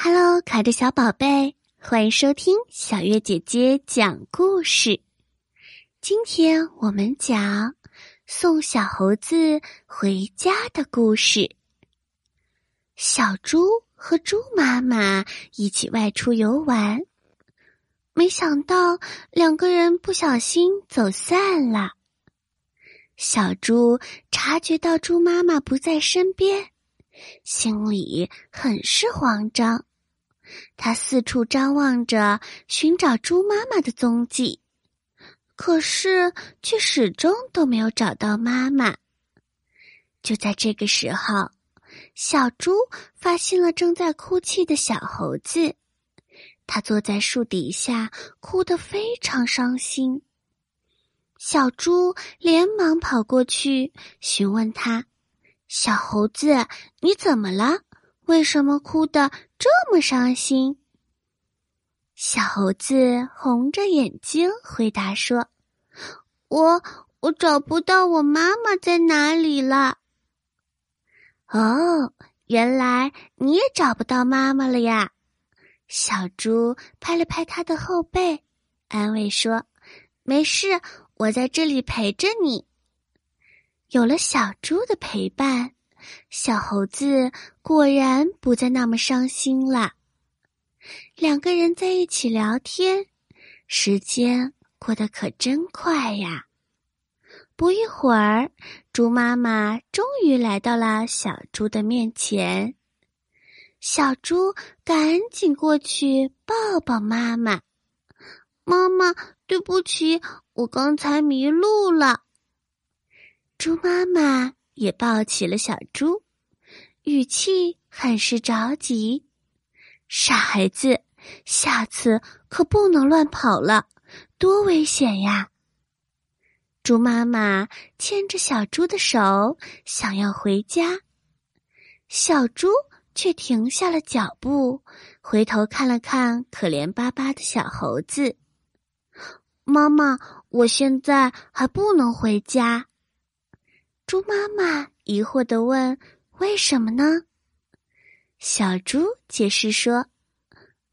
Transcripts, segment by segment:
Hello，可爱的小宝贝，欢迎收听小月姐姐讲故事。今天我们讲送小猴子回家的故事。小猪和猪妈妈一起外出游玩，没想到两个人不小心走散了。小猪察觉到猪妈妈不在身边，心里很是慌张。他四处张望着，寻找猪妈妈的踪迹，可是却始终都没有找到妈妈。就在这个时候，小猪发现了正在哭泣的小猴子，他坐在树底下，哭得非常伤心。小猪连忙跑过去询问他：“小猴子，你怎么了？为什么哭的这么伤心？”小猴子红着眼睛回答说：“我我找不到我妈妈在哪里了。”哦，原来你也找不到妈妈了呀！小猪拍了拍他的后背，安慰说：“没事。”我在这里陪着你。有了小猪的陪伴，小猴子果然不再那么伤心了。两个人在一起聊天，时间过得可真快呀！不一会儿，猪妈妈终于来到了小猪的面前。小猪赶紧过去抱抱妈妈。妈妈，对不起。我刚才迷路了。猪妈妈也抱起了小猪，语气很是着急：“傻孩子，下次可不能乱跑了，多危险呀！”猪妈妈牵着小猪的手，想要回家，小猪却停下了脚步，回头看了看可怜巴巴的小猴子。妈妈，我现在还不能回家。猪妈妈疑惑的问：“为什么呢？”小猪解释说：“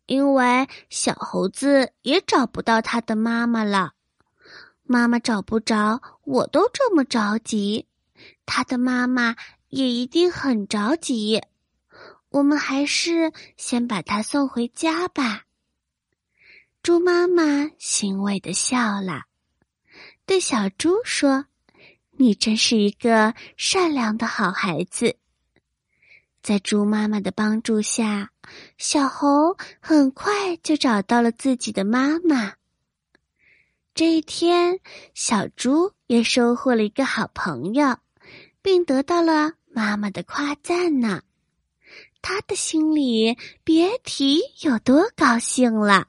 因为小猴子也找不到他的妈妈了。妈妈找不着，我都这么着急，他的妈妈也一定很着急。我们还是先把他送回家吧。”猪妈妈欣慰的笑了，对小猪说：“你真是一个善良的好孩子。”在猪妈妈的帮助下，小猴很快就找到了自己的妈妈。这一天，小猪也收获了一个好朋友，并得到了妈妈的夸赞呢。他的心里别提有多高兴了。